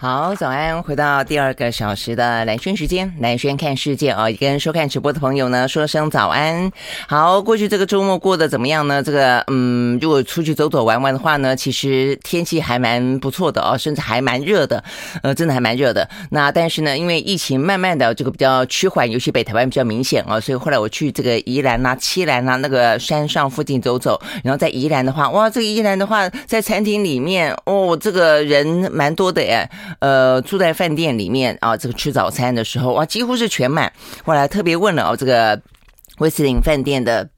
好，早安！回到第二个小时的兰萱时间，兰萱看世界啊！跟收看直播的朋友呢，说声早安。好，过去这个周末过得怎么样呢？这个，嗯，如果出去走走玩玩的话呢，其实天气还蛮不错的哦，甚至还蛮热的，呃，真的还蛮热的。那但是呢，因为疫情慢慢的这个比较趋缓，尤其北台湾比较明显啊，所以后来我去这个宜兰呐、七兰呐那个山上附近走走，然后在宜兰的话，哇，这个宜兰的话，在餐厅里面哦，这个人蛮多的耶。呃，住在饭店里面啊，这个吃早餐的时候哇，几乎是全满。后来特别问了哦，这个威斯林饭店的。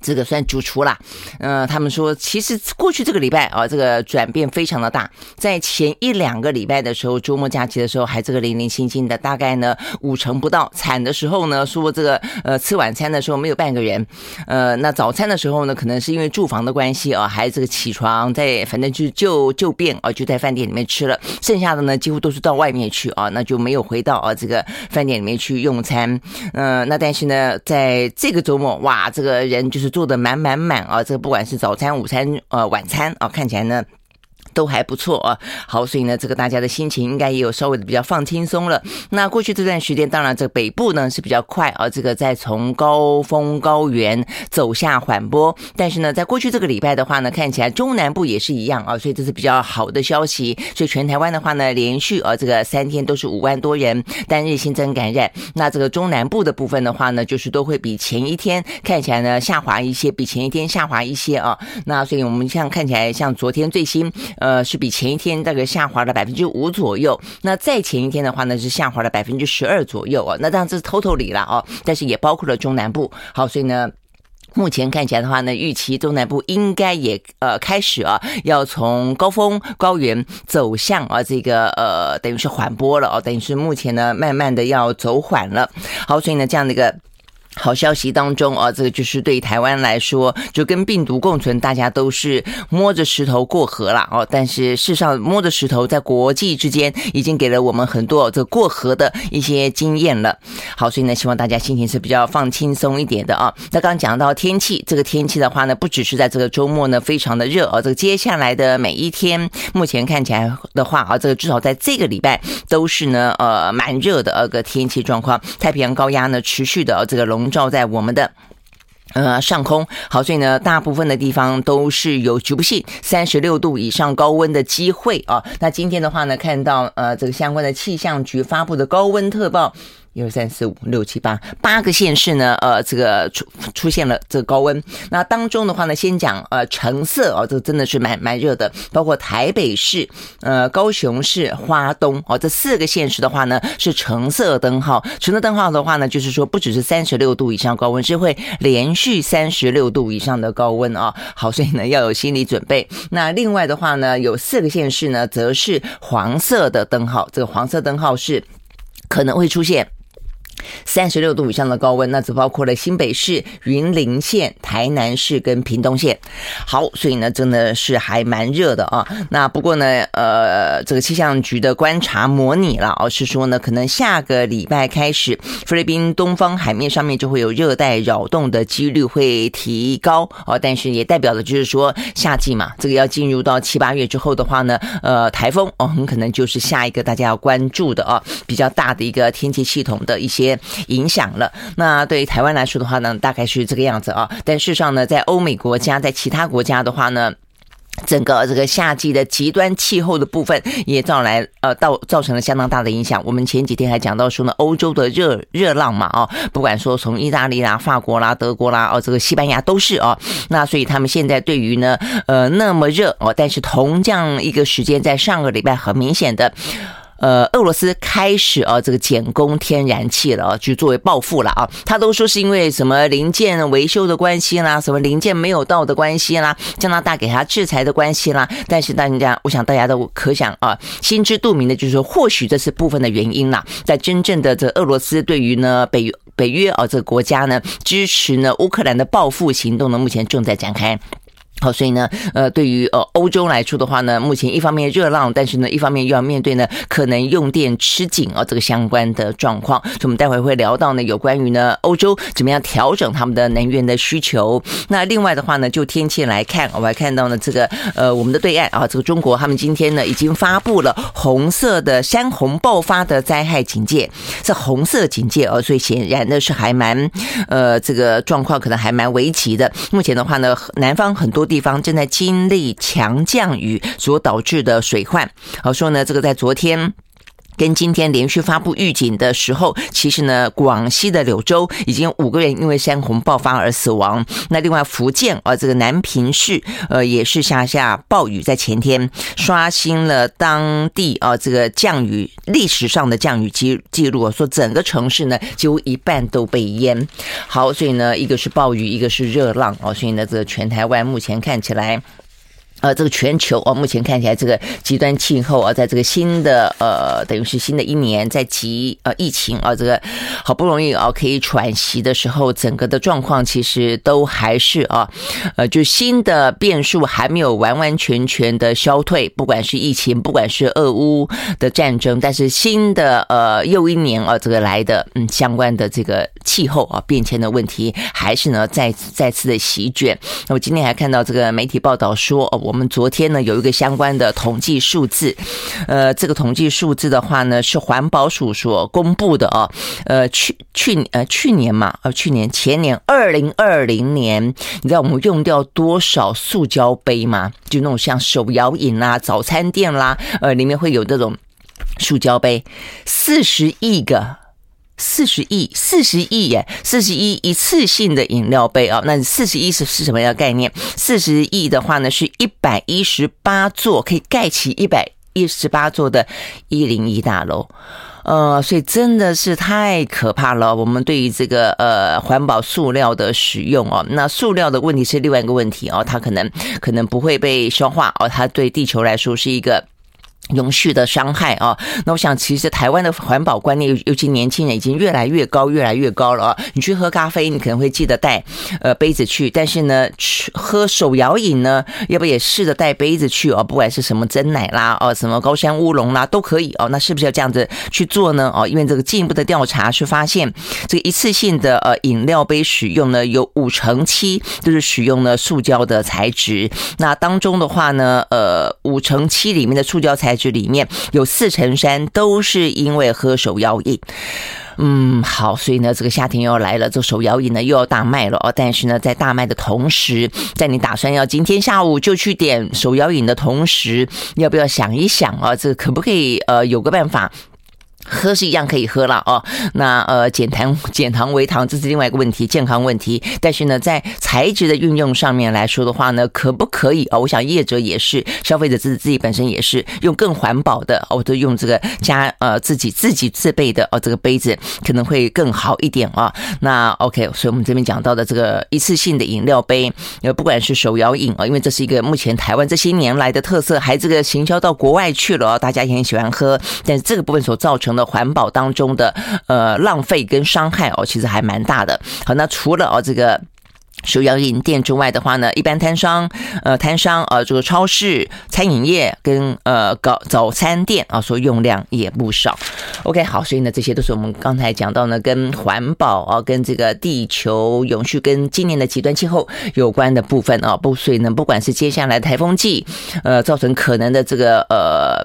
这个算主厨啦，嗯、他们说其实过去这个礼拜啊，这个转变非常的大。在前一两个礼拜的时候，周末假期的时候还这个零零星星的，大概呢五成不到。惨的时候呢，说这个呃吃晚餐的时候没有半个人，呃，那早餐的时候呢，可能是因为住房的关系啊，还这个起床在反正就就就便啊，就在饭店里面吃了。剩下的呢，几乎都是到外面去啊，那就没有回到啊这个饭店里面去用餐。嗯、那但是呢，在这个周末哇，这个人就是。做的满满满啊！这个不管是早餐、午餐、呃晚餐啊，看起来呢。都还不错啊，好，所以呢，这个大家的心情应该也有稍微的比较放轻松了。那过去这段时间，当然这北部呢是比较快啊，这个在从高峰高原走下缓坡，但是呢，在过去这个礼拜的话呢，看起来中南部也是一样啊，所以这是比较好的消息。所以全台湾的话呢，连续啊这个三天都是五万多人单日新增感染。那这个中南部的部分的话呢，就是都会比前一天看起来呢下滑一些，比前一天下滑一些啊。那所以我们像看起来像昨天最新。呃，是比前一天大概下滑了百分之五左右。那再前一天的话呢，是下滑了百分之十二左右啊。那这样子是 totally 了哦，但是也包括了中南部。好，所以呢，目前看起来的话呢，预期中南部应该也呃开始啊，要从高峰高原走向啊这个呃等于是缓坡了哦，等于是目前呢慢慢的要走缓了。好，所以呢这样的一个。好消息当中啊，这个就是对台湾来说，就跟病毒共存，大家都是摸着石头过河了哦。但是事实上，摸着石头在国际之间已经给了我们很多这个过河的一些经验了。好，所以呢，希望大家心情是比较放轻松一点的啊。那刚讲到天气，这个天气的话呢，不只是在这个周末呢非常的热啊，这个接下来的每一天，目前看起来的话啊，这个至少在这个礼拜都是呢呃蛮热的呃个天气状况。太平洋高压呢持续的这个笼罩在我们的呃上空，好，所以呢，大部分的地方都是有局部性三十六度以上高温的机会啊。那今天的话呢，看到呃这个相关的气象局发布的高温特报。一二三四五六七八八个县市呢，呃，这个出出现了这个高温。那当中的话呢，先讲呃橙色哦，这真的是蛮蛮热的，包括台北市、呃高雄市、花东哦，这四个县市的话呢是橙色灯号。橙色灯号的话呢，就是说不只是三十六度以上高温，是会连续三十六度以上的高温啊。好，所以呢要有心理准备。那另外的话呢，有四个县市呢则是黄色的灯号，这个黄色灯号是可能会出现。三十六度以上的高温，那只包括了新北市、云林县、台南市跟屏东县。好，所以呢，真的是还蛮热的啊。那不过呢，呃，这个气象局的观察模拟了，而是说呢，可能下个礼拜开始，菲律宾东方海面上面就会有热带扰动的几率会提高哦。但是也代表的就是说，夏季嘛，这个要进入到七八月之后的话呢，呃，台风哦，很可能就是下一个大家要关注的啊，比较大的一个天气系统的一些。影响了。那对于台湾来说的话呢，大概是这个样子啊。但事实上呢，在欧美国家，在其他国家的话呢，整个这个夏季的极端气候的部分也造来呃，到造成了相当大的影响。我们前几天还讲到说呢，欧洲的热热浪嘛，啊，不管说从意大利啦、法国啦、德国啦，哦，这个西班牙都是啊。那所以他们现在对于呢，呃，那么热哦，但是同样一个时间，在上个礼拜很明显的。呃，俄罗斯开始啊，这个减供天然气了啊，就作为报复了啊。他都说是因为什么零件维修的关系啦，什么零件没有到的关系啦，加拿大给他制裁的关系啦。但是大家，我想大家都可想啊，心知肚明的，就是说或许这是部分的原因啦。在真正的这俄罗斯对于呢北北约啊这个国家呢支持呢乌克兰的报复行动呢，目前正在展开。好，所以呢，呃，对于呃欧洲来说的话呢，目前一方面热浪，但是呢，一方面又要面对呢可能用电吃紧啊这个相关的状况。所以，我们待会会聊到呢有关于呢欧洲怎么样调整他们的能源的需求。那另外的话呢，就天气来看，我还看到呢这个呃我们的对岸啊，这个中国他们今天呢已经发布了红色的山洪爆发的灾害警戒，是红色警戒哦，所以显然的是还蛮呃这个状况可能还蛮危急的。目前的话呢，南方很多。地方正在经历强降雨所导致的水患。好说呢，这个在昨天跟今天连续发布预警的时候，其实呢，广西的柳州已经五个人因为山洪爆发而死亡。那另外福建啊，这个南平市呃也是下下暴雨，在前天刷新了当地啊这个降雨历史上的降雨记记录，说整个城市呢几乎一半都被淹。好，所以呢，一个是暴雨，一个是热浪哦，所以呢，这个全台湾目前看起来。呃，这个全球哦，目前看起来这个极端气候啊，在这个新的呃，等于是新的一年，在急呃疫情啊，这个好不容易啊可以喘息的时候，整个的状况其实都还是啊，呃，就新的变数还没有完完全全的消退，不管是疫情，不管是俄乌的战争，但是新的呃又一年啊，这个来的嗯相关的这个气候啊变迁的问题，还是呢再次再次的席卷。那我今天还看到这个媒体报道说哦。我我们昨天呢有一个相关的统计数字，呃，这个统计数字的话呢是环保署所公布的哦，呃，去去呃去年嘛，呃去年前年二零二零年，你知道我们用掉多少塑胶杯吗？就那种像手摇饮啦、早餐店啦，呃，里面会有这种塑胶杯，四十亿个。四十亿，四十亿耶，四十亿一次性的饮料杯啊，那四十亿是是什么样概念？四十亿的话呢，是一百一十八座可以盖起一百一十八座的一零一大楼，呃，所以真的是太可怕了。我们对于这个呃环保塑料的使用哦，那塑料的问题是另外一个问题哦，它可能可能不会被消化哦，它对地球来说是一个。永续的伤害啊！那我想，其实台湾的环保观念，尤其年轻人，已经越来越高，越来越高了啊！你去喝咖啡，你可能会记得带呃杯子去，但是呢，去喝手摇饮呢，要不也试着带杯子去哦？不管是什么真奶啦，哦，什么高山乌龙啦，都可以哦。那是不是要这样子去做呢？哦，因为这个进一步的调查是发现，这个一次性的呃饮料杯使用呢，有五成七都是使用了塑胶的材质。那当中的话呢，呃，五成七里面的塑胶材质这里面有四成三都是因为喝手摇饮，嗯，好，所以呢，这个夏天又要来了，这手摇饮呢又要大卖了哦。但是呢，在大卖的同时，在你打算要今天下午就去点手摇饮的同时，要不要想一想啊？这可不可以呃有个办法？喝是一样可以喝了哦，那呃减糖 减糖为糖，这是另外一个问题，健康问题。但是呢，在材质的运用上面来说的话呢，可不可以啊？我想业者也是，消费者自自己本身也是用更环保的哦，都用这个加呃自己自己自备的哦，这个杯子可能会更好一点啊。那 OK，所以我们这边讲到的这个一次性的饮料杯，呃，不管是手摇饮啊，因为这是一个目前台湾这些年来的特色，还这个行销到国外去了，大家也很喜欢喝，但是这个部分所造成的。环保当中的呃浪费跟伤害哦，其实还蛮大的。好，那除了哦这个手摇饮店之外的话呢，一般摊商呃摊商呃这个超市、餐饮业跟呃搞早餐店啊，所用量也不少。OK，好，所以呢，这些都是我们刚才讲到呢，跟环保啊，跟这个地球永续，跟今年的极端气候有关的部分啊。不，所以呢，不管是接下来台风季，呃，造成可能的这个呃。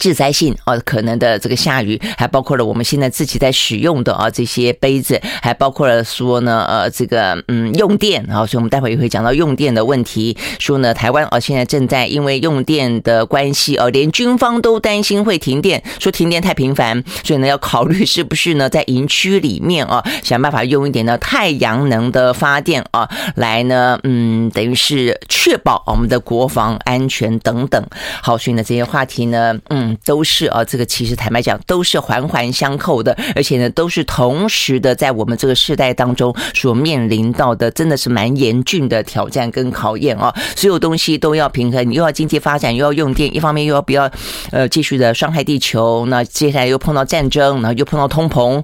致灾性啊，可能的这个下雨，还包括了我们现在自己在使用的啊这些杯子，还包括了说呢，呃，这个嗯用电啊，所以我们待会也会讲到用电的问题。说呢，台湾啊现在正在因为用电的关系啊，连军方都担心会停电，说停电太频繁，所以呢要考虑是不是呢在营区里面啊想办法用一点呢太阳能的发电啊，来呢嗯等于是确保我们的国防安全等等。好，所以呢这些话题呢嗯。都是啊，这个其实坦白讲都是环环相扣的，而且呢都是同时的，在我们这个世代当中所面临到的，真的是蛮严峻的挑战跟考验啊！所有东西都要平衡，你又要经济发展，又要用电，一方面又要不要呃继续的伤害地球，那接下来又碰到战争，然后又碰到通膨，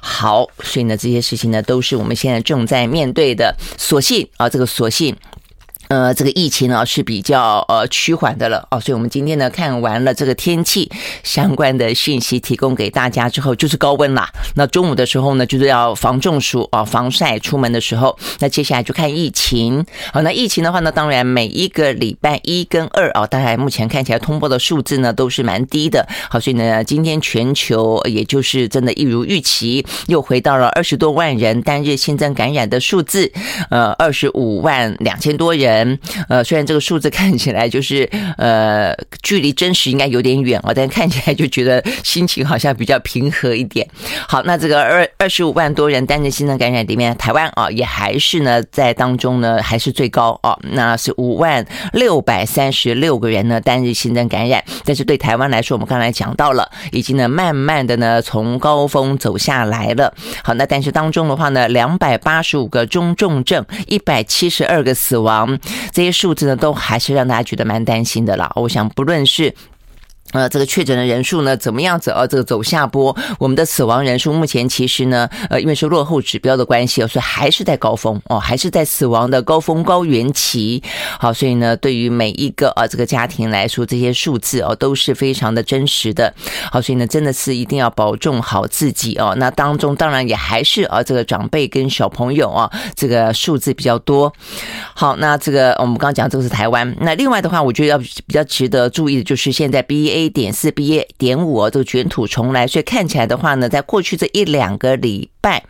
好，所以呢这些事情呢都是我们现在正在面对的。所幸啊，这个所幸。呃，这个疫情呢是比较呃趋缓的了哦，所以我们今天呢看完了这个天气相关的讯息，提供给大家之后，就是高温啦。那中午的时候呢，就是要防中暑啊，防晒。出门的时候，那接下来就看疫情。好，那疫情的话呢，当然每一个礼拜一跟二啊，当然目前看起来通报的数字呢都是蛮低的。好，所以呢，今天全球也就是真的一如预期，又回到了二十多万人单日新增感染的数字，呃，二十五万两千多人。呃，虽然这个数字 看起来就是呃，距离真实应该有点远哦，但看起来就觉得心情好像比较平和一点。好，那这个二二十五万多人单日新增感染里面，台湾啊也还是呢在当中呢还是最高哦，那是五万六百三十六个人呢单日新增感染。但是对台湾来说，我们刚才讲到了，已经呢慢慢的呢从高峰走下来了。好，那但是当中的话呢，两百八十五个中重症，一百七十二个死亡。这些数字呢，都还是让大家觉得蛮担心的啦。我想，不论是。呃，这个确诊的人数呢，怎么样子？呃，这个走下坡。我们的死亡人数目前其实呢，呃，因为是落后指标的关系，所以还是在高峰哦，还是在死亡的高峰高原期。好，所以呢，对于每一个呃这个家庭来说，这些数字哦都是非常的真实的。好，所以呢，真的是一定要保重好自己哦。那当中当然也还是啊，这个长辈跟小朋友啊，这个数字比较多。好，那这个我们刚刚讲这个是台湾。那另外的话，我觉得要比较值得注意的就是现在 B A 点四 B A 点五哦，这个卷土重来，所以看起来的话呢，在过去这一两个礼拜。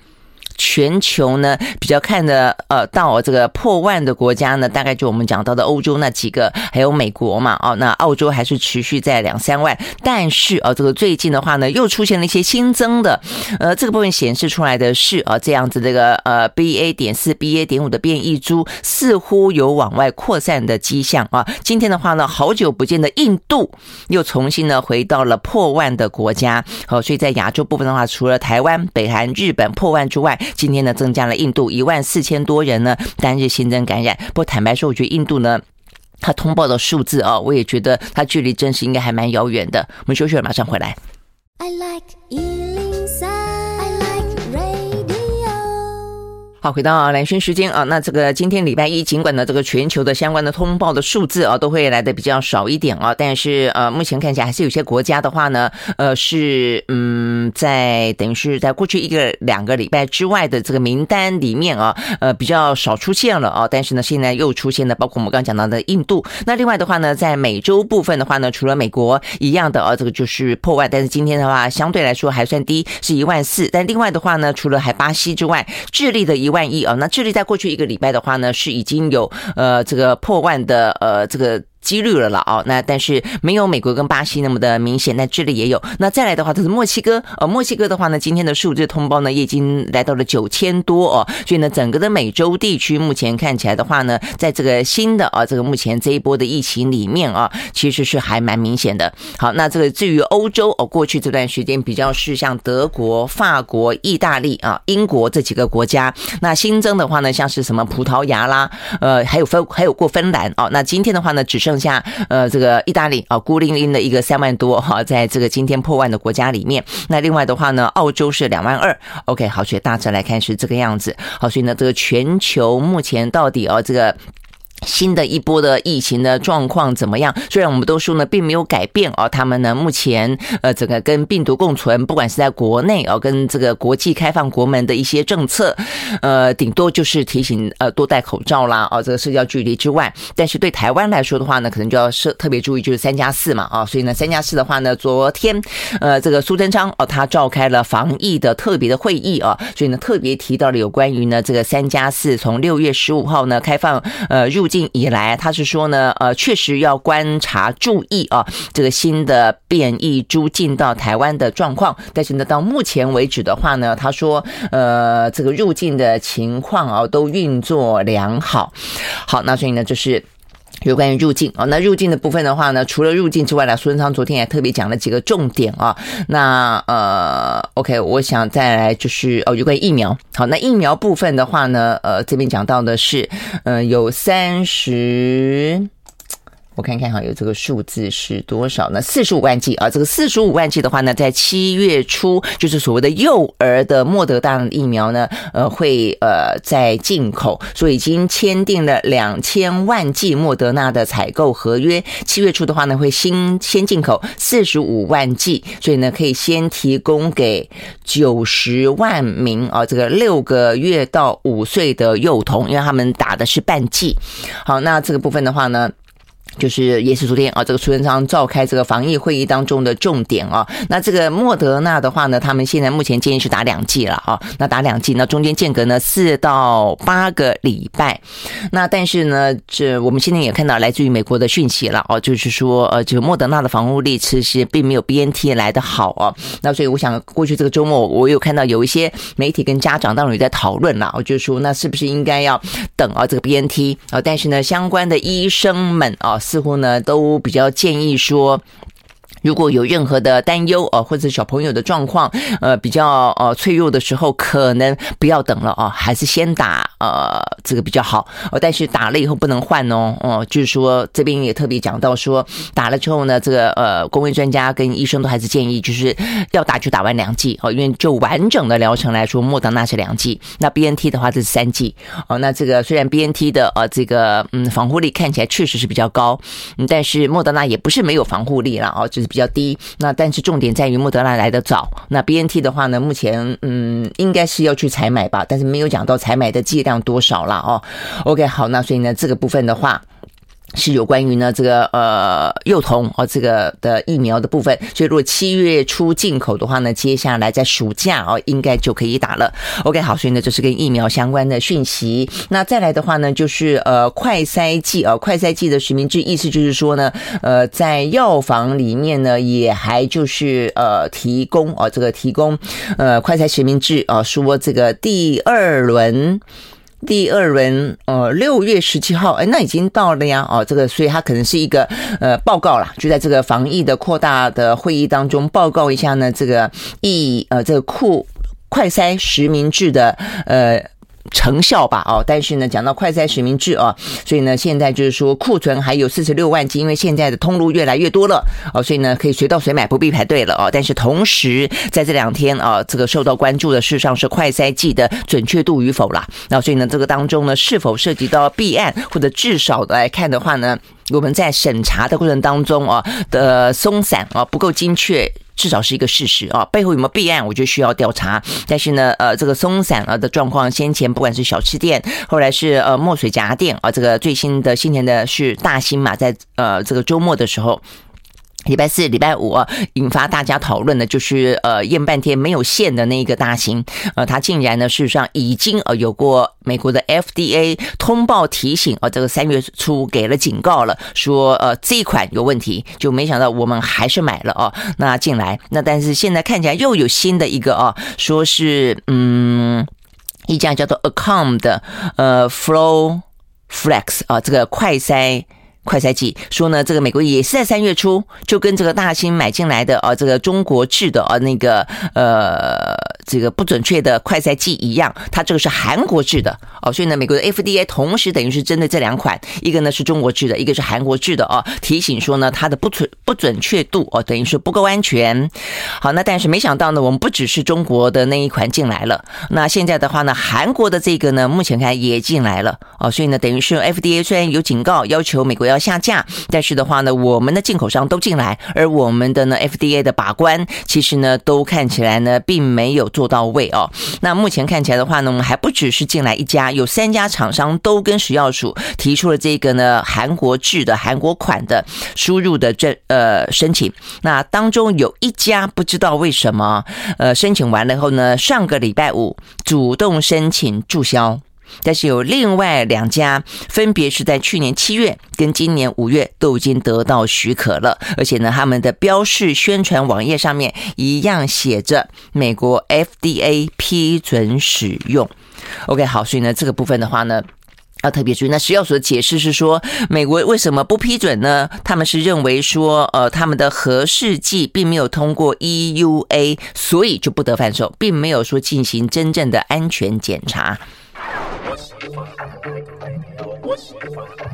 全球呢比较看的呃到这个破万的国家呢，大概就我们讲到的欧洲那几个，还有美国嘛，哦，那澳洲还是持续在两三万，但是啊，这个最近的话呢，又出现了一些新增的，呃，这个部分显示出来的是啊，这样子这个呃 BA 点四 BA 点五的变异株似乎有往外扩散的迹象啊。今天的话呢，好久不见的印度又重新呢回到了破万的国家，好，所以在亚洲部分的话，除了台湾、北韩、日本破万之外，今天呢，增加了印度一万四千多人呢单日新增感染。不过坦白说，我觉得印度呢，它通报的数字啊，我也觉得它距离真实应该还蛮遥远的。我们休息了，马上回来。I like 好，回到兰萱时间啊，那这个今天礼拜一，尽管呢这个全球的相关的通报的数字啊都会来的比较少一点啊，但是呃目前看起来还是有些国家的话呢，呃是嗯在等于是在过去一个两个礼拜之外的这个名单里面啊，呃比较少出现了啊，但是呢现在又出现了，包括我们刚刚讲到的印度。那另外的话呢，在美洲部分的话呢，除了美国一样的啊，这个就是破万，但是今天的话相对来说还算低，是一万四。但另外的话呢，除了还巴西之外，智利的一。万亿啊！那距离在过去一个礼拜的话呢，是已经有呃这个破万的呃这个。几率了了啊，那但是没有美国跟巴西那么的明显，那智利也有。那再来的话，就是墨西哥，呃，墨西哥的话呢，今天的数字通报呢，已经来到了九千多哦。所以呢，整个的美洲地区目前看起来的话呢，在这个新的啊，这个目前这一波的疫情里面啊，其实是还蛮明显的。好，那这个至于欧洲哦，过去这段时间比较是像德国、法国、意大利啊、英国这几个国家，那新增的话呢，像是什么葡萄牙啦，呃，还有芬还有过芬兰哦。那今天的话呢，只剩。剩下呃，这个意大利啊，孤零零的一个三万多哈，在这个今天破万的国家里面，那另外的话呢，澳洲是两万二。OK，好，所以大致来看是这个样子。好，所以呢，这个全球目前到底啊，这个。新的一波的疫情的状况怎么样？虽然我们都说呢，并没有改变哦。他们呢，目前呃，整个跟病毒共存，不管是在国内哦，跟这个国际开放国门的一些政策，呃，顶多就是提醒呃多戴口罩啦，哦，这个社交距离之外。但是对台湾来说的话呢，可能就要设特别注意，就是三加四嘛，啊，所以呢，三加四的话呢，昨天呃，这个苏贞昌哦，他召开了防疫的特别的会议啊，所以呢，特别提到了有关于呢这个三加四，从六月十五号呢开放呃入。近以来，他是说呢，呃，确实要观察、注意啊，这个新的变异株进到台湾的状况。但是呢，到目前为止的话呢，他说，呃，这个入境的情况啊，都运作良好。好，那所以呢，就是。有关于入境啊，那入境的部分的话呢，除了入境之外呢，苏贞昌昨天也特别讲了几个重点啊。那呃，OK，我想再来就是哦，有关于疫苗。好，那疫苗部分的话呢，呃，这边讲到的是，嗯，有三十。我看看哈，有这个数字是多少呢？四十五万剂啊，这个四十五万剂的话呢，在七月初，就是所谓的幼儿的莫德纳疫苗呢，呃，会呃在进口，所以已经签订了两千万剂莫德纳的采购合约。七月初的话呢，会先先进口四十五万剂，所以呢，可以先提供给九十万名啊，这个六个月到五岁的幼童，因为他们打的是半剂。好，那这个部分的话呢，就是也是昨天啊，这个苏贞昌召开这个防疫会议当中的重点啊。那这个莫德纳的话呢，他们现在目前建议是打两剂了啊。那打两剂，那中间间隔呢四到八个礼拜。那但是呢，这我们现在也看到来自于美国的讯息了哦，就是说呃，这个莫德纳的防护力其实并没有 BNT 来的好啊。那所以我想过去这个周末，我有看到有一些媒体跟家长当中也在讨论了，我就说那是不是应该要等啊这个 BNT 啊？但是呢，相关的医生们啊。似乎呢，都比较建议说。如果有任何的担忧啊，或者小朋友的状况呃比较呃脆弱的时候，可能不要等了啊，还是先打呃这个比较好哦。但是打了以后不能换哦哦，就是说这边也特别讲到说，打了之后呢，这个呃公卫专家跟医生都还是建议就是要打就打完两剂哦，因为就完整的疗程来说，莫德纳是两剂，那 BNT 的话这是三剂哦。那这个虽然 BNT 的呃这个嗯防护力看起来确实是比较高，但是莫德纳也不是没有防护力了哦，就是。比较低，那但是重点在于莫德纳来的早。那 BNT 的话呢，目前嗯应该是要去采买吧，但是没有讲到采买的剂量多少了哦。OK，好，那所以呢这个部分的话。是有关于呢这个呃幼童哦这个的疫苗的部分，所以如果七月初进口的话呢，接下来在暑假哦应该就可以打了。OK 好，所以呢这是跟疫苗相关的讯息。那再来的话呢，就是呃快筛剂啊，快筛剂的实名制，意思就是说呢，呃在药房里面呢也还就是呃提供哦这个提供呃快筛实名制啊，说这个第二轮。第二轮，呃，六月十七号，哎，那已经到了呀，哦，这个，所以它可能是一个呃报告啦，就在这个防疫的扩大的会议当中报告一下呢，这个疫呃这个库快筛实名制的呃。成效吧，哦，但是呢，讲到快筛实名制啊，所以呢，现在就是说库存还有四十六万剂，因为现在的通路越来越多了，哦，所以呢，可以随到随买，不必排队了，哦。但是同时，在这两天啊，这个受到关注的事实上是快筛剂的准确度与否啦。那所以呢，这个当中呢，是否涉及到弊案，或者至少来看的话呢，我们在审查的过程当中啊的松散啊不够精确。至少是一个事实啊，背后有没有备案，我就需要调查。但是呢，呃，这个松散啊的状况，先前不管是小吃店，后来是呃墨水夹店啊，这个最新的新年的是大兴嘛，在呃这个周末的时候。礼拜四、礼拜五啊，引发大家讨论的，就是呃验半天没有线的那一个大型，呃，它竟然呢，事实上已经呃有过美国的 FDA 通报提醒，呃，这个三月初给了警告了，说呃这一款有问题，就没想到我们还是买了哦，那进来，那但是现在看起来又有新的一个哦，说是嗯一家叫做 Accom 的呃 Flow Flex 啊，这个快筛。快筛剂说呢，这个美国也是在三月初就跟这个大兴买进来的啊，这个中国制的啊那个呃这个不准确的快筛剂一样，它这个是韩国制的哦，所以呢，美国的 FDA 同时等于是针对这两款，一个呢是中国制的，一个是韩国制的啊，提醒说呢它的不准不准确度哦，等于是不够安全。好，那但是没想到呢，我们不只是中国的那一款进来了，那现在的话呢，韩国的这个呢，目前看也进来了哦，所以呢，等于是 FDA 虽然有警告要求美国要下架，但是的话呢，我们的进口商都进来，而我们的呢 FDA 的把关，其实呢都看起来呢并没有做到位哦。那目前看起来的话呢，我们还不只是进来一家，有三家厂商都跟食药署提出了这个呢韩国制的韩国款的输入的这呃申请。那当中有一家不知道为什么呃申请完了后呢，上个礼拜五主动申请注销。但是有另外两家，分别是在去年七月跟今年五月都已经得到许可了，而且呢，他们的标示宣传网页上面一样写着美国 FDA 批准使用。OK，好，所以呢，这个部分的话呢，要特别注意。那食药所的解释是说，美国为什么不批准呢？他们是认为说，呃，他们的核试剂并没有通过 EUA，所以就不得贩售，并没有说进行真正的安全检查。我喜欢呀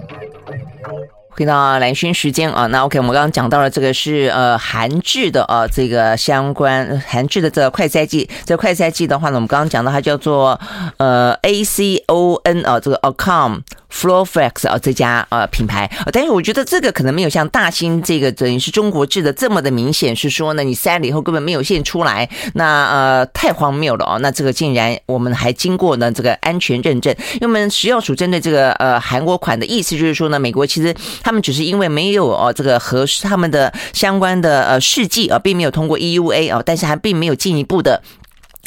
小回到蓝轩时间啊，那 OK，我们刚刚讲到了这个是呃韩制的啊，这个相关韩制的这个快筛剂，这快筛剂的话呢，我们刚刚讲到它叫做呃 A C O N 啊，这个 Acom。Flowflex 啊，这家呃品牌，但是我觉得这个可能没有像大兴这个等于是中国制的这么的明显，是说呢，你塞了以后根本没有现出来，那呃太荒谬了哦。那这个竟然我们还经过呢这个安全认证，因为我们食药署针对这个呃韩国款的意思就是说呢，美国其实他们只是因为没有哦这个和他们的相关的呃试剂啊，并没有通过 EUA 啊，但是还并没有进一步的。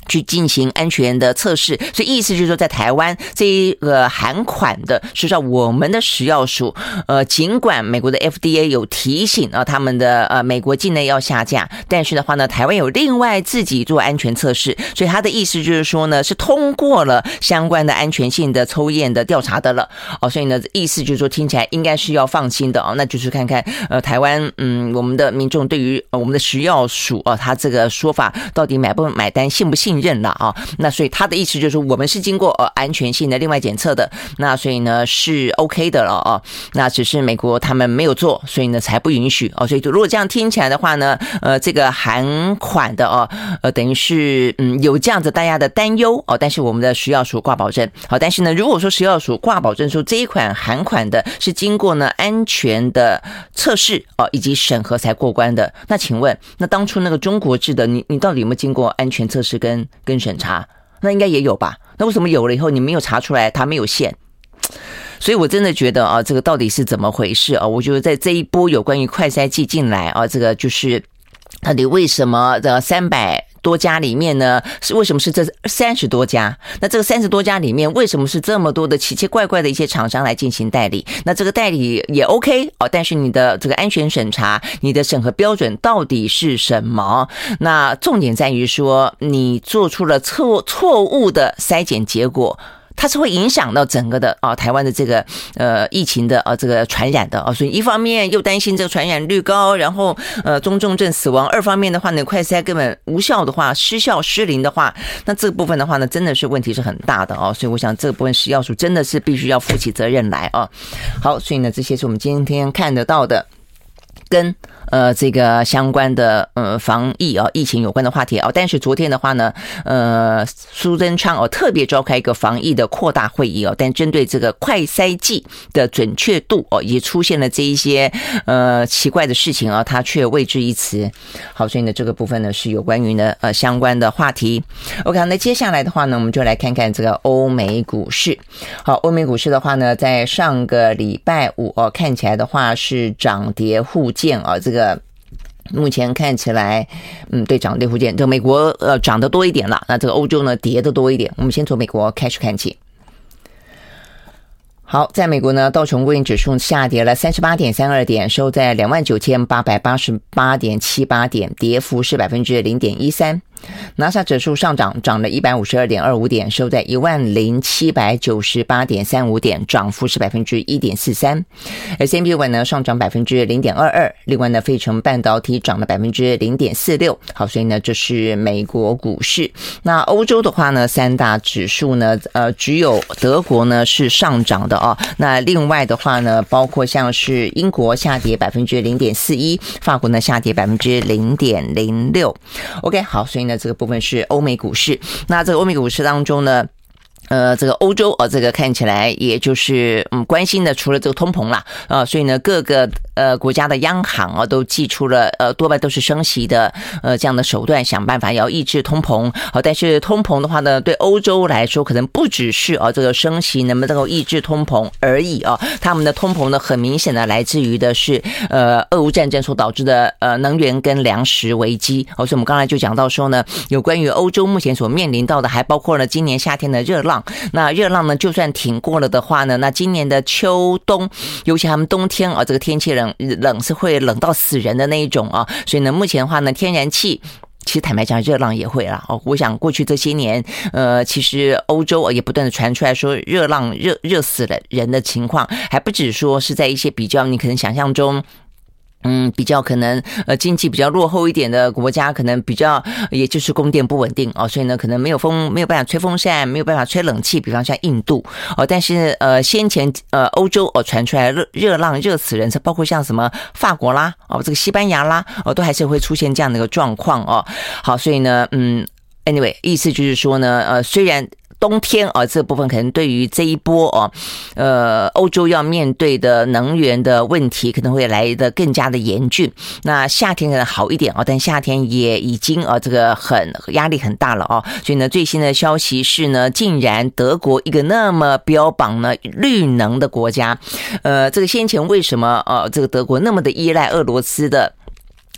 去进行安全的测试，所以意思就是说，在台湾这一个韩款的，实际上我们的食药署，呃，尽管美国的 FDA 有提醒啊，他们的呃美国境内要下架，但是的话呢，台湾有另外自己做安全测试，所以他的意思就是说呢，是通过了相关的安全性的抽验的调查的了。哦，所以呢，意思就是说听起来应该是要放心的哦，那就是看看呃台湾嗯我们的民众对于我们的食药署啊，他这个说法到底买不买单，信不信？认了啊，那所以他的意思就是我们是经过呃安全性的另外检测的，那所以呢是 OK 的了啊，那只是美国他们没有做，所以呢才不允许哦。所以如果这样听起来的话呢，呃，这个韩款的哦，呃，等于是嗯有这样子大家的担忧哦，但是我们的食药署挂保证。好，但是呢，如果说食药署挂保证说这一款韩款的是经过呢安全的测试哦以及审核才过关的，那请问那当初那个中国制的你你到底有没有经过安全测试跟跟审查，那应该也有吧？那为什么有了以后你没有查出来，它没有限？所以我真的觉得啊，这个到底是怎么回事啊？我觉得在这一波有关于快筛剂进来啊，这个就是到底为什么的三百。多家里面呢，是为什么是这三十多家？那这个三十多家里面，为什么是这么多的奇奇怪怪的一些厂商来进行代理？那这个代理也 OK 哦，但是你的这个安全审查，你的审核标准到底是什么？那重点在于说，你做出了错错误的筛检结果。它是会影响到整个的啊，台湾的这个呃疫情的啊这个传染的啊，所以一方面又担心这个传染率高，然后呃中重症死亡；二方面的话呢，快筛根本无效的话，失效失灵的话，那这部分的话呢，真的是问题是很大的哦。所以我想这部分食药署真的是必须要负起责任来啊。好，所以呢，这些是我们今天看得到的。跟呃这个相关的呃防疫啊疫情有关的话题啊，但是昨天的话呢，呃苏贞昌哦特别召开一个防疫的扩大会议哦，但针对这个快筛剂的准确度哦，也出现了这一些呃奇怪的事情啊，他却未置一词。好，所以呢这个部分呢是有关于呢呃相关的话题。OK，那接下来的话呢，我们就来看看这个欧美股市。好，欧美股市的话呢，在上个礼拜五哦看起来的话是涨跌互见啊，这个目前看起来，嗯，对，涨跌互见。这美国呃涨得多一点了，那这个欧洲呢跌得多一点。我们先从美国开始看起。好，在美国呢，道琼工业指数下跌了三十八点三二点，收在两万九千八百八十八点七八点，跌幅是百分之零点一三。纳斯达克指数上涨，涨了一百五十二点二五点，收在一万零七百九十八点三五点，涨幅是百分之一点四三。S&P 5百呢上涨百分之零点二二，另外呢，费城半导体涨了百分之零点四六。好，所以呢，这是美国股市。那欧洲的话呢，三大指数呢，呃，只有德国呢是上涨的哦。那另外的话呢，包括像是英国下跌百分之零点四一，法国呢下跌百分之零点零六。OK，好，所以。那这个部分是欧美股市，那这个欧美股市当中呢，呃，这个欧洲啊，这个看起来也就是嗯关心的，除了这个通膨啦啊，所以呢，各个呃国家的央行啊都祭出了呃多半都是升息的呃这样的手段，想办法要抑制通膨。好，但是通膨的话呢，对欧洲来说可能不只是啊这个升息能不能够抑制通膨而已啊，他们的通膨呢很明显的来自于的是呃俄乌战争所导致的呃能源跟粮食危机。好，所以我们刚才就讲到说呢，有关于欧洲目前所面临到的，还包括了今年夏天的热浪。那热浪呢，就算挺过了的话呢，那今年的秋冬，尤其他们冬天啊，这个天气冷冷是会冷到死人的那一种啊，所以呢，目前的话呢，天然气其实坦白讲，热浪也会啦。哦，我想过去这些年，呃，其实欧洲也不断的传出来说热浪热热死了人的情况，还不止说是在一些比较你可能想象中。嗯，比较可能呃经济比较落后一点的国家，可能比较也就是供电不稳定哦，所以呢可能没有风没有办法吹风扇，没有办法吹冷气，比方像印度哦，但是呃先前呃欧洲哦传出来热热浪热死人，包括像什么法国啦哦这个西班牙啦哦都还是会出现这样的一个状况哦。好，所以呢嗯，anyway 意思就是说呢呃虽然。冬天啊，这部分可能对于这一波哦，呃，欧洲要面对的能源的问题可能会来得更加的严峻。那夏天可能好一点哦，但夏天也已经啊，这个很压力很大了哦。所以呢，最新的消息是呢，竟然德国一个那么标榜呢绿能的国家，呃，这个先前为什么呃，这个德国那么的依赖俄罗斯的？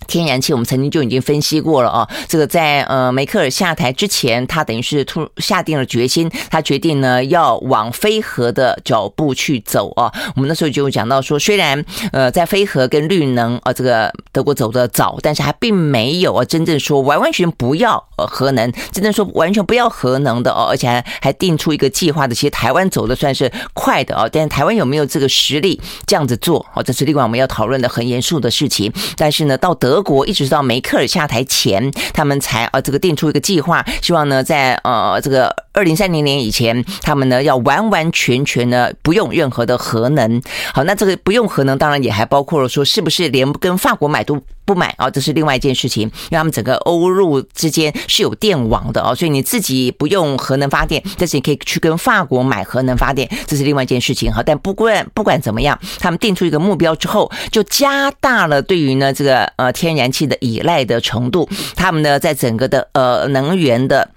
天然气，我们曾经就已经分析过了啊。这个在呃梅克尔下台之前，他等于是突下定了决心，他决定呢要往非核的脚步去走啊。我们那时候就讲到说，虽然呃在非核跟绿能啊，这个德国走得早，但是还并没有啊真正说完完全不要核能，真正说完全不要核能的哦，而且还还定出一个计划的。其实台湾走的算是快的哦，但是台湾有没有这个实力这样子做哦，这是另外我们要讨论的很严肃的事情。但是呢，到德国一直到梅克尔下台前，他们才呃这个定出一个计划，希望呢在呃这个二零三零年以前，他们呢要完完全全的不用任何的核能。好，那这个不用核能，当然也还包括了说是不是连跟法国买都不买啊？这是另外一件事情，因为他们整个欧陆之间是有电网的哦，所以你自己不用核能发电，但是你可以去跟法国买核能发电，这是另外一件事情。哈，但不管不管怎么样，他们定出一个目标之后，就加大了对于呢这个呃。天然气的依赖的程度，他们呢在整个的呃能源的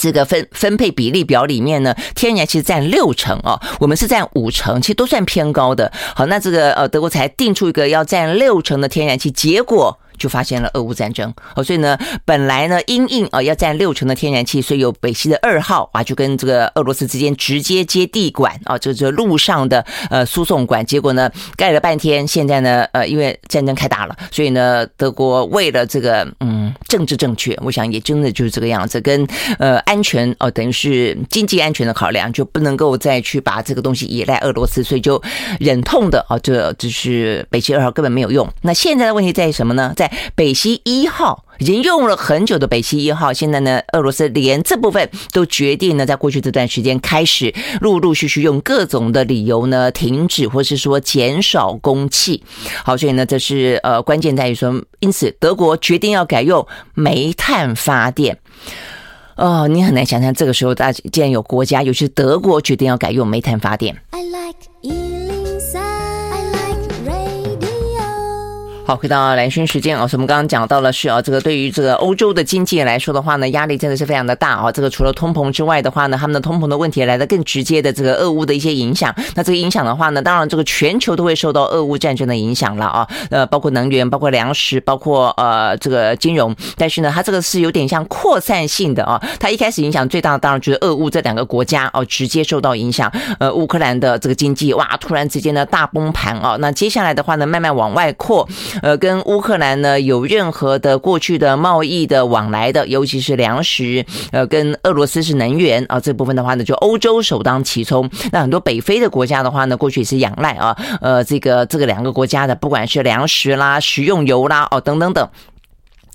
这个分分配比例表里面呢，天然气占六成哦，我们是占五成，其实都算偏高的。好，那这个呃德国才定出一个要占六成的天然气，结果。就发现了俄乌战争哦，所以呢，本来呢，因应啊要占六成的天然气，所以有北溪的二号啊，就跟这个俄罗斯之间直接接地管啊，这这路上的呃输送管，结果呢盖了半天，现在呢呃因为战争开打了，所以呢德国为了这个嗯政治正确，我想也真的就是这个样子，跟呃安全哦等于是经济安全的考量，就不能够再去把这个东西依赖俄罗斯，所以就忍痛的啊，这就是北溪二号根本没有用。那现在的问题在于什么呢？在北溪一号已经用了很久的北溪一号，现在呢，俄罗斯连这部分都决定呢，在过去这段时间开始陆陆续续用各种的理由呢停止，或是说减少供气。好，所以呢，这是呃关键在于说，因此德国决定要改用煤炭发电。哦，你很难想象这个时候，大家既然有国家，尤其是德国决定要改用煤炭发电。I like 好，回到蓝轩时间啊，我们刚刚讲到了是啊，这个对于这个欧洲的经济来说的话呢，压力真的是非常的大啊。这个除了通膨之外的话呢，他们的通膨的问题来得更直接的这个俄乌的一些影响。那这个影响的话呢，当然这个全球都会受到俄乌战争的影响了啊。呃，包括能源，包括粮食，包括呃这个金融。但是呢，它这个是有点像扩散性的啊。它一开始影响最大的当然就是俄乌这两个国家哦，直接受到影响。呃，乌克兰的这个经济哇，突然之间呢大崩盘啊。那接下来的话呢，慢慢往外扩。呃，跟乌克兰呢有任何的过去的贸易的往来的，尤其是粮食，呃，跟俄罗斯是能源啊，这部分的话呢，就欧洲首当其冲。那很多北非的国家的话呢，过去也是仰赖啊，呃，这个这个两个国家的，不管是粮食啦、食用油啦，哦，等等等。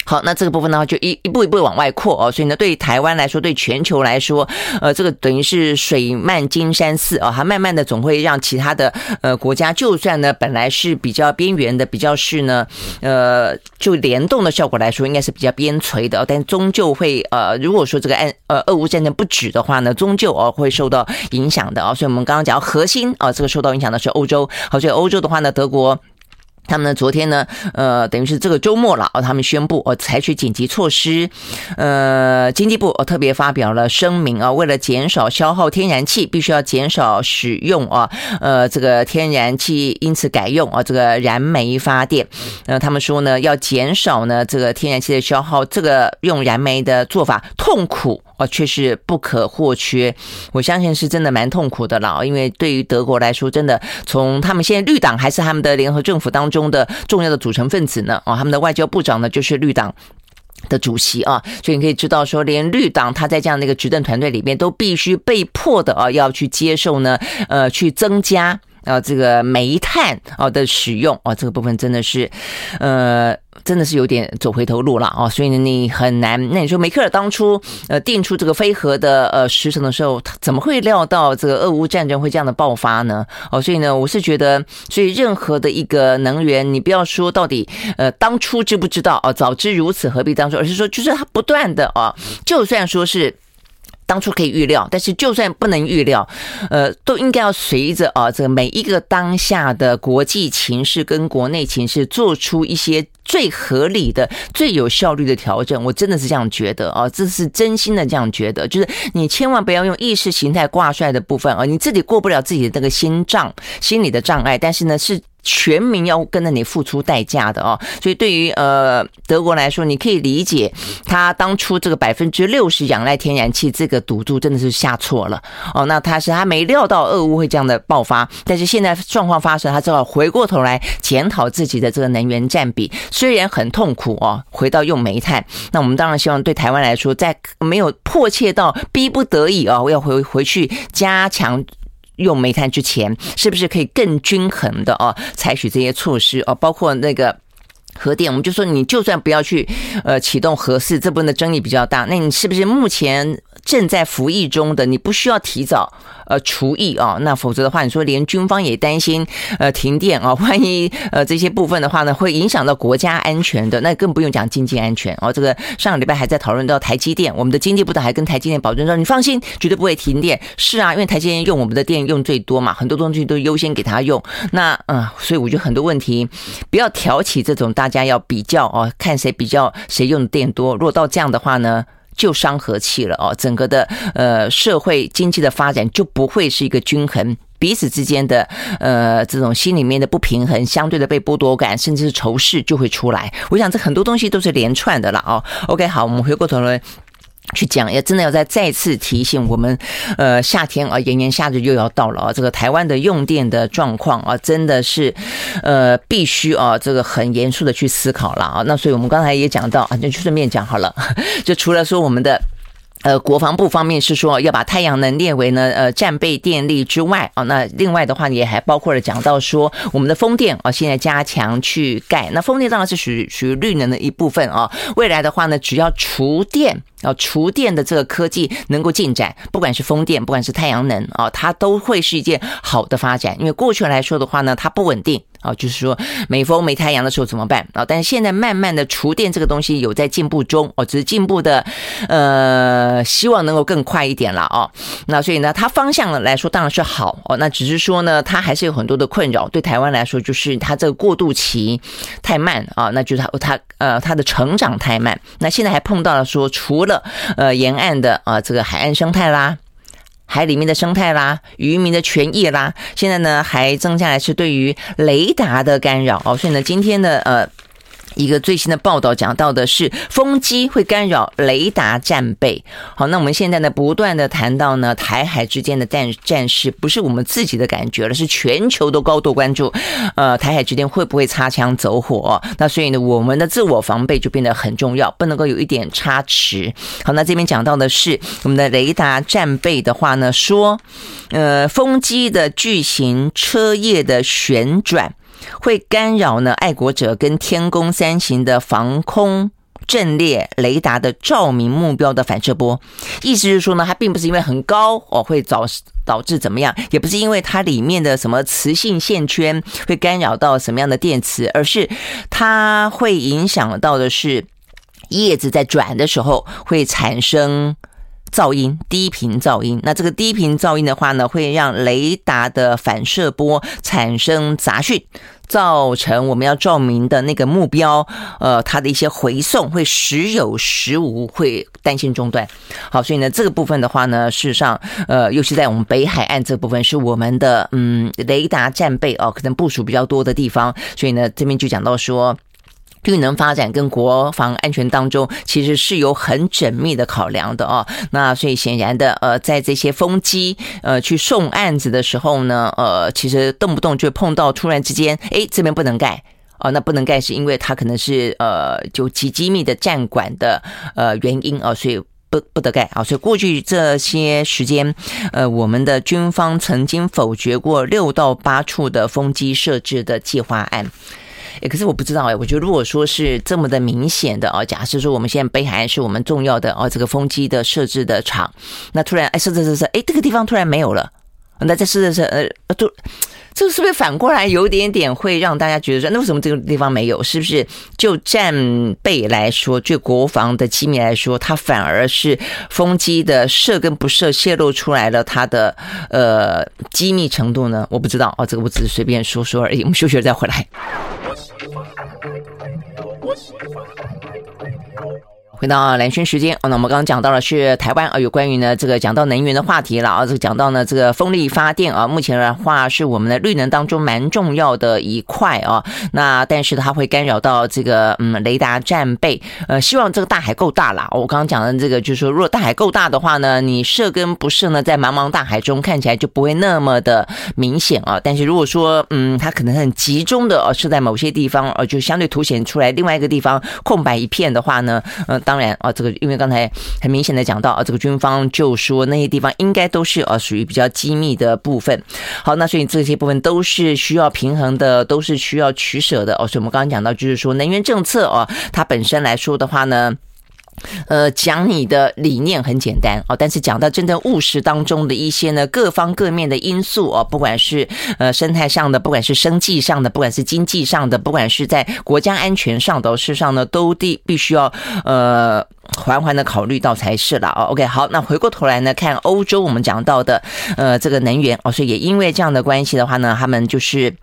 好，那这个部分的话，就一一步一步往外扩哦，所以呢，对台湾来说，对全球来说，呃，这个等于是水漫金山寺啊，它慢慢的总会让其他的呃国家，就算呢本来是比较边缘的，比较是呢，呃，就联动的效果来说，应该是比较边陲的，但终究会呃，如果说这个按呃俄乌战争不止的话呢，终究哦会受到影响的啊，所以我们刚刚讲核心啊，这个受到影响的是欧洲，好，所以欧洲的话呢，德国。他们呢，昨天呢，呃，等于是这个周末了啊，他们宣布哦，采取紧急措施。呃，经济部哦特别发表了声明啊，为了减少消耗天然气，必须要减少使用啊，呃，这个天然气，因此改用啊这个燃煤发电。呃，他们说呢，要减少呢这个天然气的消耗，这个用燃煤的做法痛苦。哦，确实不可或缺，我相信是真的蛮痛苦的了。因为对于德国来说，真的从他们现在绿党还是他们的联合政府当中的重要的组成分子呢。哦，他们的外交部长呢就是绿党的主席啊，所以你可以知道说，连绿党他在这样的一个执政团队里面都必须被迫的啊要去接受呢，呃，去增加。啊，这个煤炭啊的使用啊，这个部分真的是，呃。真的是有点走回头路了啊，所以呢，你很难。那你说梅克尔当初呃定出这个飞核的呃时程的时候，他怎么会料到这个俄乌战争会这样的爆发呢？哦，所以呢，我是觉得，所以任何的一个能源，你不要说到底呃当初知不知道啊，早知如此何必当初，而是说就是他不断的啊，就算说是。当初可以预料，但是就算不能预料，呃，都应该要随着啊，这个每一个当下的国际情势跟国内情势，做出一些最合理的、最有效率的调整。我真的是这样觉得啊，这是真心的这样觉得。就是你千万不要用意识形态挂帅的部分啊，你自己过不了自己的那个心障、心理的障碍，但是呢是。全民要跟着你付出代价的哦，所以对于呃德国来说，你可以理解他当初这个百分之六十仰赖天然气这个赌注真的是下错了哦。那他是他没料到俄乌会这样的爆发，但是现在状况发生，他只好回过头来检讨自己的这个能源占比，虽然很痛苦哦，回到用煤炭。那我们当然希望对台湾来说，在没有迫切到逼不得已哦，要回回去加强。用煤炭之前，是不是可以更均衡的哦，采取这些措施哦，包括那个核电，我们就说你就算不要去呃启动核四，这部分的争议比较大，那你是不是目前正在服役中的，你不需要提早？呃，厨艺啊，那否则的话，你说连军方也担心呃停电啊，万一呃这些部分的话呢，会影响到国家安全的，那更不用讲经济安全哦。这个上个礼拜还在讨论到台积电，我们的经济部长还跟台积电保证说，你放心，绝对不会停电。是啊，因为台积电用我们的电用最多嘛，很多东西都优先给他用。那嗯、所以我觉得很多问题不要挑起这种大家要比较哦，看谁比较谁用的电多。如果到这样的话呢？就伤和气了哦，整个的呃社会经济的发展就不会是一个均衡，彼此之间的呃这种心里面的不平衡，相对的被剥夺感，甚至是仇视就会出来。我想这很多东西都是连串的了哦。OK，好，我们回过头来。去讲，也真的要再再次提醒我们，呃，夏天啊，炎炎夏日又要到了啊，这个台湾的用电的状况啊，真的是，呃，必须啊，这个很严肃的去思考了啊。那所以我们刚才也讲到啊，就顺便讲好了，就除了说我们的。呃，国防部方面是说要把太阳能列为呢呃战备电力之外啊，那另外的话也还包括了讲到说我们的风电啊，现在加强去盖，那风电当然是属于属于绿能的一部分啊。未来的话呢，只要厨电啊，厨电的这个科技能够进展，不管是风电，不管是太阳能啊，它都会是一件好的发展。因为过去来说的话呢，它不稳定。啊，就是说没风没太阳的时候怎么办啊？但是现在慢慢的厨电这个东西有在进步中哦，只是进步的，呃，希望能够更快一点了哦。那所以呢，它方向来说当然是好哦，那只是说呢，它还是有很多的困扰。对台湾来说，就是它这个过渡期太慢啊，那就是它它呃它的成长太慢。那现在还碰到了说，除了呃沿岸的啊这个海岸生态啦。海里面的生态啦，渔民的权益啦，现在呢还增加来是对于雷达的干扰哦，所以呢今天的呃。一个最新的报道讲到的是风机会干扰雷达战备。好，那我们现在呢不断的谈到呢台海之间的战战事，不是我们自己的感觉了，是全球都高度关注。呃，台海之间会不会擦枪走火？那所以呢，我们的自我防备就变得很重要，不能够有一点差池。好，那这边讲到的是我们的雷达战备的话呢，说呃风机的巨型车叶的旋转。会干扰呢，爱国者跟天宫三型的防空阵列雷达的照明目标的反射波，意思是说呢，它并不是因为很高哦，会导导致怎么样，也不是因为它里面的什么磁性线圈会干扰到什么样的电磁，而是它会影响到的是叶子在转的时候会产生。噪音，低频噪音。那这个低频噪音的话呢，会让雷达的反射波产生杂讯，造成我们要照明的那个目标，呃，它的一些回送会时有时无，会担心中断。好，所以呢，这个部分的话呢，事实上，呃，尤其在我们北海岸这部分是我们的嗯雷达战备哦，可能部署比较多的地方。所以呢，这边就讲到说。绿能发展跟国防安全当中，其实是有很缜密的考量的哦。那所以显然的，呃，在这些风机呃去送案子的时候呢，呃，其实动不动就碰到突然之间，哎，这边不能盖哦，那不能盖是因为它可能是呃就极机密的站管的呃原因啊，所以。不不得盖啊。所以过去这些时间，呃，我们的军方曾经否决过六到八处的风机设置的计划案。哎，可是我不知道哎，我觉得如果说是这么的明显的哦，假设说我们现在北海岸是我们重要的哦这个风机的设置的场，那突然哎设置设置，哎这个地方突然没有了，那这设置设呃都。这个是不是反过来有点点会让大家觉得说，那为什么这个地方没有？是不是就战备来说，就国防的机密来说，它反而是风机的设跟不设泄露出来了它的呃机密程度呢？我不知道哦，这个我只是随便说说而已。我们休息了再回来。What's? 回到蓝轩时间，那我们刚刚讲到的是台湾啊，有关于呢这个讲到能源的话题了啊，这个讲到呢这个风力发电啊，目前的话是我们的绿能当中蛮重要的一块啊。那但是它会干扰到这个嗯雷达战备，呃，希望这个大海够大啦。我刚刚讲的这个就是说，如果大海够大的话呢，你设跟不设呢，在茫茫大海中看起来就不会那么的明显啊。但是如果说嗯，它可能很集中的设在某些地方，呃，就相对凸显出来另外一个地方空白一片的话呢，嗯。当然啊，这个因为刚才很明显的讲到啊，这个军方就说那些地方应该都是啊属于比较机密的部分。好，那所以这些部分都是需要平衡的，都是需要取舍的哦。所以我们刚刚讲到，就是说能源政策啊，它本身来说的话呢。呃，讲你的理念很简单哦，但是讲到真正务实当中的一些呢，各方各面的因素哦，不管是呃生态上的，不管是生计上的，不管是经济上的，不管是在国家安全上的事实上呢，都必必须要呃缓缓的考虑到才是了哦。OK，好，那回过头来呢，看欧洲我们讲到的呃这个能源哦，所以也因为这样的关系的话呢，他们就是。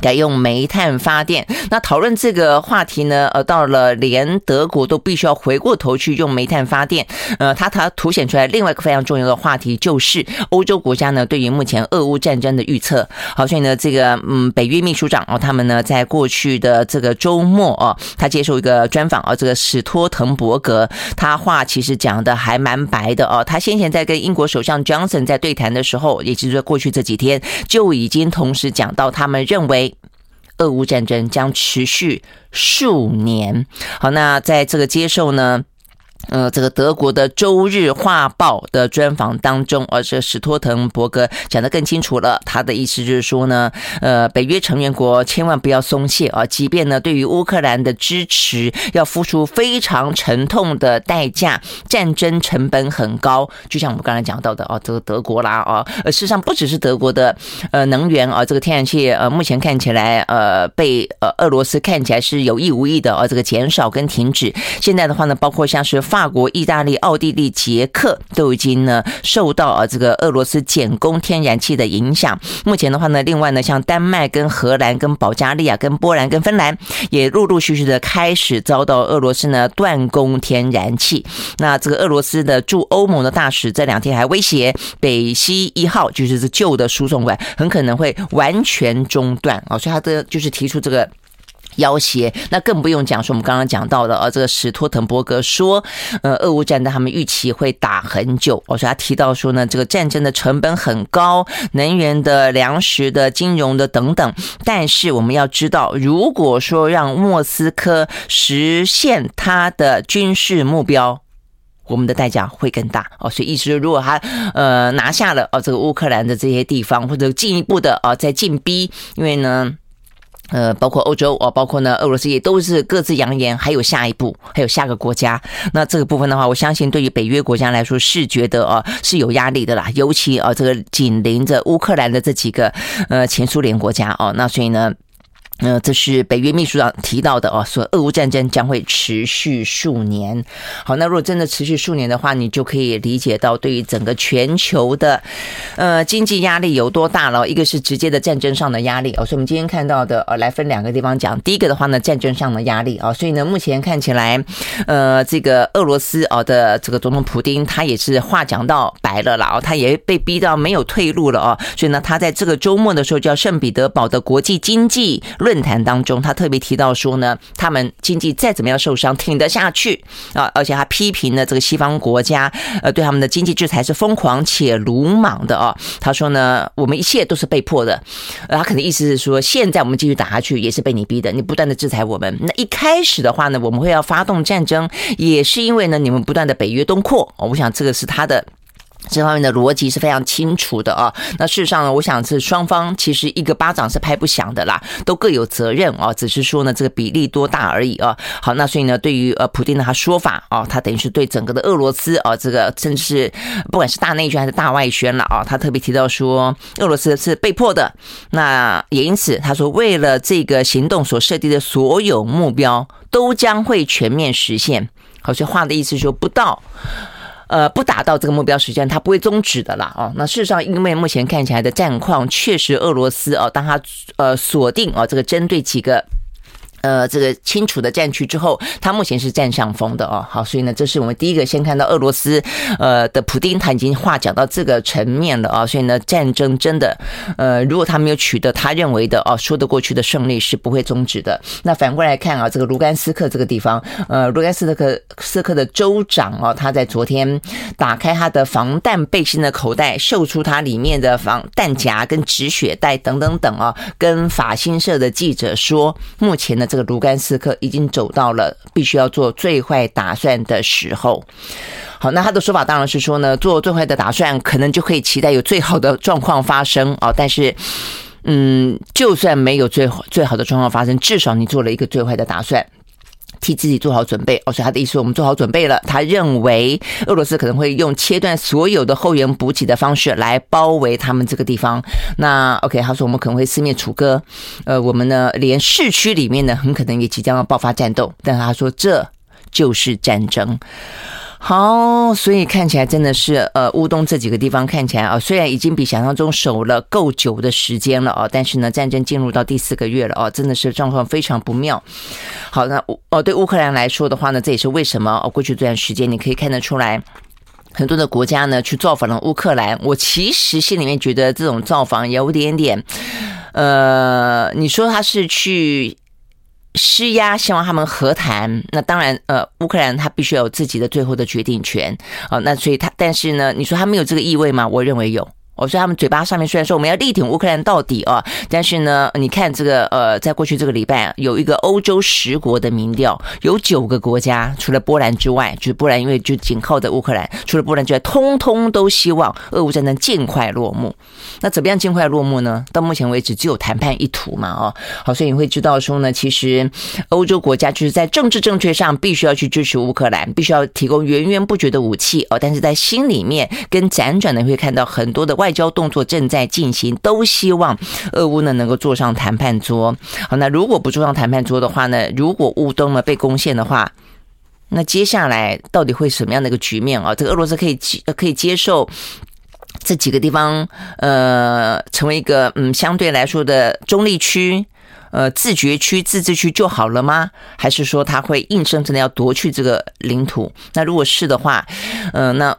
改用煤炭发电，那讨论这个话题呢？呃，到了连德国都必须要回过头去用煤炭发电。呃，它它凸显出来另外一个非常重要的话题，就是欧洲国家呢对于目前俄乌战争的预测。好，所以呢，这个嗯，北约秘书长哦，他们呢在过去的这个周末哦，他接受一个专访啊，这个史托滕伯格，他话其实讲的还蛮白的哦。他先前在跟英国首相 Johnson 在对谈的时候，也就是说过去这几天就已经同时讲到，他们认为。俄乌战争将持续数年。好，那在这个接受呢，呃，这个德国的《周日画报》的专访当中，而这史托滕伯格讲得更清楚了。他的意思就是说呢，呃，北约成员国千万不要松懈啊，即便呢对于乌克兰的支持要付出非常沉痛的代价，战争成本很高。就像我们刚才讲到的啊，这个德国啦啊，事实上不只是德国的呃能源啊，这个天然气呃，目前看起来呃被呃俄罗斯看起来是有意无意的啊，这个减少跟停止。现在的话呢，包括像是。法国、意大利、奥地利、捷克都已经呢受到啊这个俄罗斯减供天然气的影响。目前的话呢，另外呢，像丹麦、跟荷兰、跟保加利亚、跟波兰、跟芬兰，也陆陆续续的开始遭到俄罗斯呢断供天然气。那这个俄罗斯的驻欧盟的大使这两天还威胁北溪一号，就是这旧的输送管，很可能会完全中断啊。所以他的就是提出这个。要挟，那更不用讲说我们刚刚讲到的，啊，这个史托滕伯格说，呃，俄乌战争他们预期会打很久。我说他提到说呢，这个战争的成本很高，能源的、粮食的、金融的等等。但是我们要知道，如果说让莫斯科实现他的军事目标，我们的代价会更大哦。所以意思是，如果他呃拿下了哦这个乌克兰的这些地方，或者进一步的啊再进逼，因为呢。呃，包括欧洲哦，包括呢，俄罗斯也都是各自扬言还有下一步，还有下个国家。那这个部分的话，我相信对于北约国家来说是觉得啊是有压力的啦，尤其啊这个紧邻着乌克兰的这几个呃前苏联国家哦，那所以呢。呃，这是北约秘书长提到的哦，说俄乌战争将会持续数年。好，那如果真的持续数年的话，你就可以理解到对于整个全球的呃经济压力有多大了。一个是直接的战争上的压力哦，所以我们今天看到的呃，来分两个地方讲。第一个的话呢，战争上的压力啊，所以呢，目前看起来呃，这个俄罗斯哦的这个总统普丁他也是话讲到白了啦，哦，他也被逼到没有退路了哦，所以呢，他在这个周末的时候叫圣彼得堡的国际经济论。论坛当中，他特别提到说呢，他们经济再怎么样受伤，挺得下去啊，而且他批评了这个西方国家，呃，对他们的经济制裁是疯狂且鲁莽的啊。他说呢，我们一切都是被迫的，呃，他可能意思是说，现在我们继续打下去也是被你逼的，你不断的制裁我们。那一开始的话呢，我们会要发动战争，也是因为呢，你们不断的北约东扩，我想这个是他的。这方面的逻辑是非常清楚的啊。那事实上呢，我想是双方其实一个巴掌是拍不响的啦，都各有责任啊，只是说呢这个比例多大而已啊。好，那所以呢，对于呃普丁的他说法啊，他等于是对整个的俄罗斯啊，这个甚至是不管是大内宣还是大外宣了啊，他特别提到说俄罗斯是被迫的。那也因此他说，为了这个行动所设定的所有目标都将会全面实现。好，所以话的意思说不到。呃，不达到这个目标时间，它不会终止的啦。哦，那事实上，因为目前看起来的战况，确实俄罗斯哦，当他呃锁定哦这个针对几个。呃，这个清楚的战区之后，他目前是占上风的哦。好，所以呢，这是我们第一个先看到俄罗斯呃的普丁，他已经话讲到这个层面了啊。所以呢，战争真的呃，如果他没有取得他认为的哦说得过去的胜利，是不会终止的。那反过来看啊，这个卢甘斯克这个地方，呃，卢甘斯克斯克的州长哦，他在昨天打开他的防弹背心的口袋，秀出他里面的防弹夹跟止血带等等等啊，跟法新社的记者说，目前呢。这个卢甘斯克已经走到了必须要做最坏打算的时候。好，那他的说法当然是说呢，做最坏的打算，可能就可以期待有最好的状况发生啊。但是，嗯，就算没有最最好的状况发生，至少你做了一个最坏的打算。替自己做好准备，哦，所以他的意思，我们做好准备了。他认为俄罗斯可能会用切断所有的后援补给的方式来包围他们这个地方。那 OK，他说我们可能会四面楚歌，呃，我们呢连市区里面呢很可能也即将要爆发战斗。但他说这就是战争。好，所以看起来真的是，呃，乌东这几个地方看起来啊，虽然已经比想象中守了够久的时间了啊，但是呢，战争进入到第四个月了啊，真的是状况非常不妙。好，那哦，对乌克兰来说的话呢，这也是为什么哦，过去这段时间你可以看得出来，很多的国家呢去造访了乌克兰。我其实心里面觉得这种造访有点点，呃，你说他是去。施压，希望他们和谈。那当然，呃，乌克兰他必须要有自己的最后的决定权。啊，那所以他，但是呢，你说他没有这个意味吗？我认为有。我说他们嘴巴上面虽然说我们要力挺乌克兰到底啊，但是呢，你看这个呃，在过去这个礼拜有一个欧洲十国的民调，有九个国家除了波兰之外，就是波兰因为就紧靠着乌克兰，除了波兰之外，通通都希望俄乌战争尽快落幕。那怎么样尽快落幕呢？到目前为止只有谈判一途嘛，哦，好，所以你会知道说呢，其实欧洲国家就是在政治正确上必须要去支持乌克兰，必须要提供源源不绝的武器哦，但是在心里面跟辗转的会看到很多的外。交动作正在进行，都希望俄乌呢能够坐上谈判桌。好，那如果不坐上谈判桌的话呢？如果乌东呢被攻陷的话，那接下来到底会什么样的一个局面啊？这个俄罗斯可以接可以接受这几个地方呃成为一个嗯相对来说的中立区呃自决区自治区就好了吗？还是说他会硬生生的要夺去这个领土？那如果是的话，嗯、那。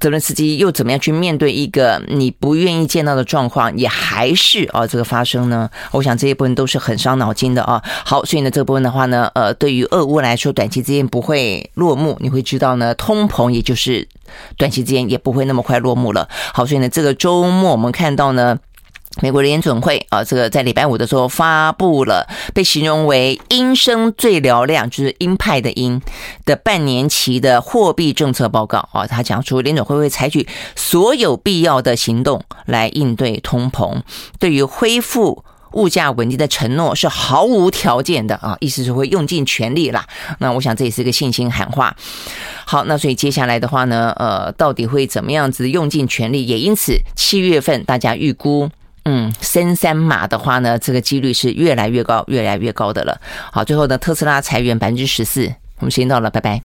泽连斯基又怎么样去面对一个你不愿意见到的状况，也还是啊这个发生呢？我想这一部分都是很伤脑筋的啊。好，所以呢这部分的话呢，呃，对于俄乌来说，短期之间不会落幕。你会知道呢，通膨也就是短期之间也不会那么快落幕了。好，所以呢这个周末我们看到呢。美国联准会啊，这个在礼拜五的时候发布了被形容为“鹰声最嘹亮”，就是鹰派的鹰的半年期的货币政策报告啊。他讲出联准会会采取所有必要的行动来应对通膨，对于恢复物价稳定的承诺是毫无条件的啊，意思是会用尽全力啦。那我想这也是一个信心喊话。好，那所以接下来的话呢，呃，到底会怎么样子用尽全力？也因此七月份大家预估。嗯，升三码的话呢，这个几率是越来越高，越来越高的了。好，最后呢，特斯拉裁员百分之十四，我们时间到了，拜拜。